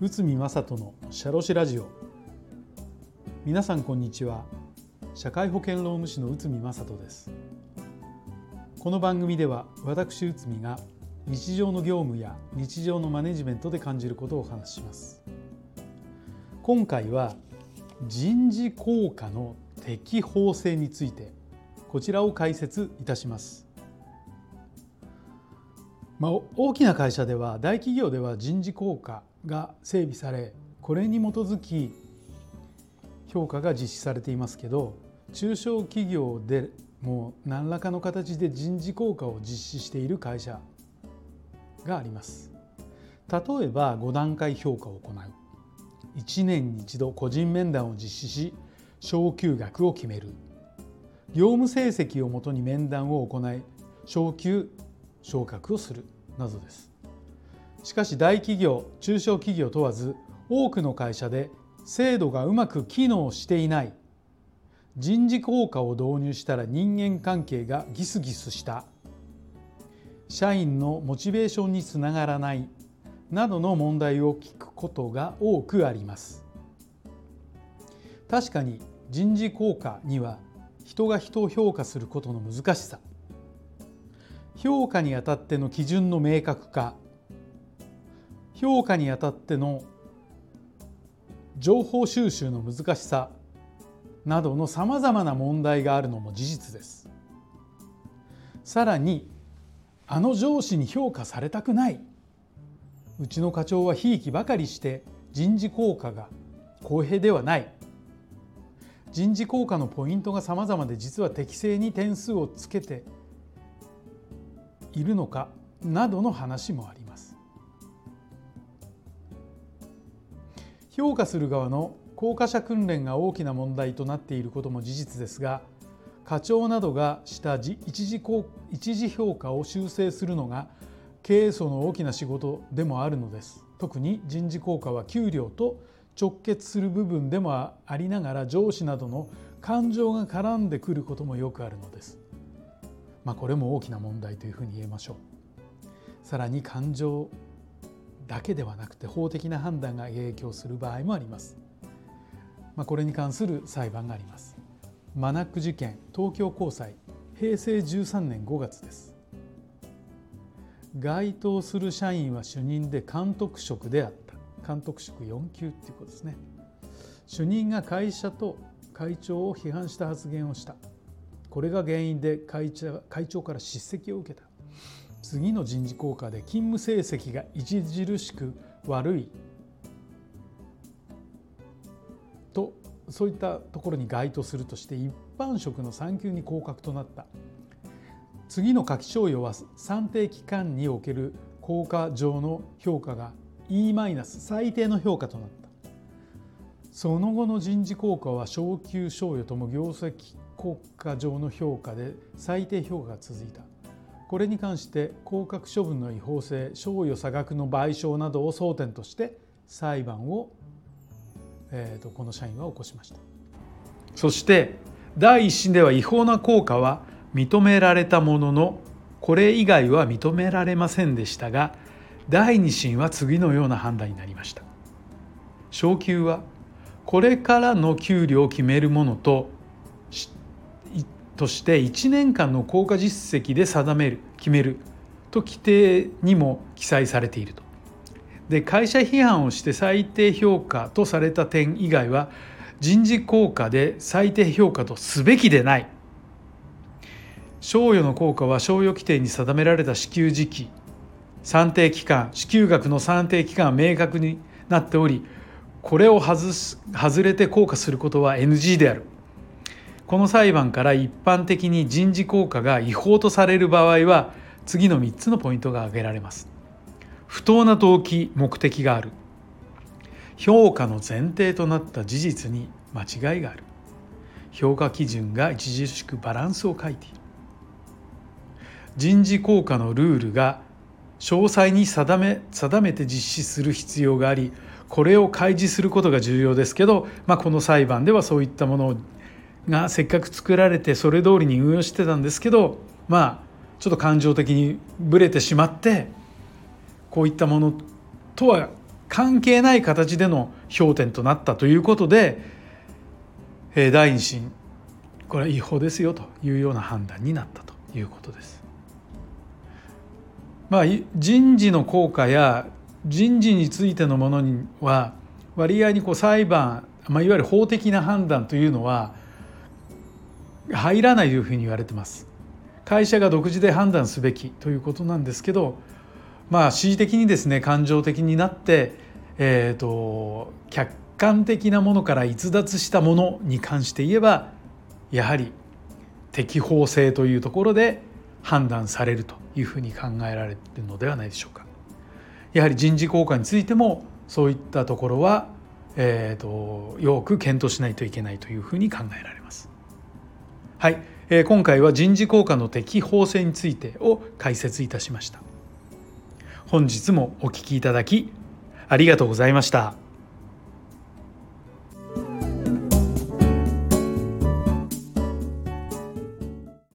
内海正人のシャロシラジオ。皆さんこんにちは。社会保険労務士の内海正人です。この番組では私内海が日常の業務や日常のマネジメントで感じることをお話しします。今回は人事効果の適法性についてこちらを解説いたします。まあ、大きな会社では大企業では人事効果が整備されこれに基づき評価が実施されていますけど中小企業でも何らかの形で人事効果を実施している会社があります。例えば5段階評価を行う。1年に一度個人面談を実施し昇給額を決める。業務成績をもとに面談を行い昇給昇格をするなどです。しかし大企業中小企業問わず多くの会社で制度がうまく機能していない。人事効果を導入したら人間関係がギスギスした。社員のモチベーションにつながらない。などの問題を聞くことが多くあります。確かに人事効果には人が人を評価することの難しさ。評価にあたっての基準の明確化。評価にあたっての情報収集の難しさなどのさまざまな問題があるのも事実です。さらにあの上司に評価されたくない。うちの課長はひいきばかりして人事効果が公平ではない。人事効果のポイントがさまざまで実は適正に点数をつけているのかなどの話もあります。評価する側の効果者訓練が大きな問題となっていることも事実ですが課長などがした一時一時評価を修正するのが経営層の大きな仕事でもあるのです。特に人事効果は給料と直結する部分でもありながら上司などの感情が絡んでくることもよくあるのです。まあ、これも大きな問題というふうに言えましょう。さらに感情だけではなくて法的な判断が影響する場合もあります、まあ、これに関する裁判があります。マナック事件東京高裁平成13年5月です。該当する社員は主任で監督職であった。監督職4級っていうことですね。主任が会社と会長を批判した発言をした。これが原因で会長会長から叱責を受けた。次の人事効果で勤務成績が著しく悪い。とそういったところに該当するとして一般職の産休に降格となった。次の夏季賞与は算定期間における効果上の評価が E- マイナス最低の評価となった。その後の人事効果は昇給賞与とも業績国家上の評価で最低評価が続いた。これに関して降格処分の違法性賞与差額の賠償などを争点として裁判を、えーと、この社員は起こしました。そして第一審では違法な効果は認められたもののこれ以外は認められませんでしたが第二審は次のような判断になりました。昇給はこれからの給料を決めるものととして1年間の効果実績で定める決めると規定にも記載されていると。で会社批判をして最低評価とされた点以外は人事効果で最低評価とすべきでない。賞与の効果は賞与規定に定められた支給時期算定期間支給額の算定期間は明確になっておりこれを外す外れて効果することは NG である。この裁判から一般的に人事効果が違法とされる場合は次の3つのポイントが挙げられます。不当な動機目的がある。評価の前提となった事実に間違いがある。評価基準が著しくバランスを欠いている。人事効果のルールが詳細に定め定めて実施する必要がありこれを開示することが重要ですけど、まあ、この裁判ではそういったものをがせっかく作られてそれ通りに運用してたんですけどまあちょっと感情的にぶれてしまってこういったものとは関係ない形での評点となったということで第二審これは違法ですよというような判断になったということです。まあ、人事の効果や人事についてのものには割合にこう裁判、まあ、いわゆる法的な判断というのは入らないというふうに言われてます。会社が独自で判断すべきということなんですけどまあ恣意的にですね感情的になって、えーと、客観的なものから逸脱したものに関して言えばやはり適法性というところで判断されるというふうに考えられるのではないでしょうか。やはり人事効果についてもそういったところは、えーと、とよく検討しないといけないというふうに考えられます。はい、えー、今回は人事効果の適法性についてを解説いたしました。本日もお聞きいただきありがとうございました。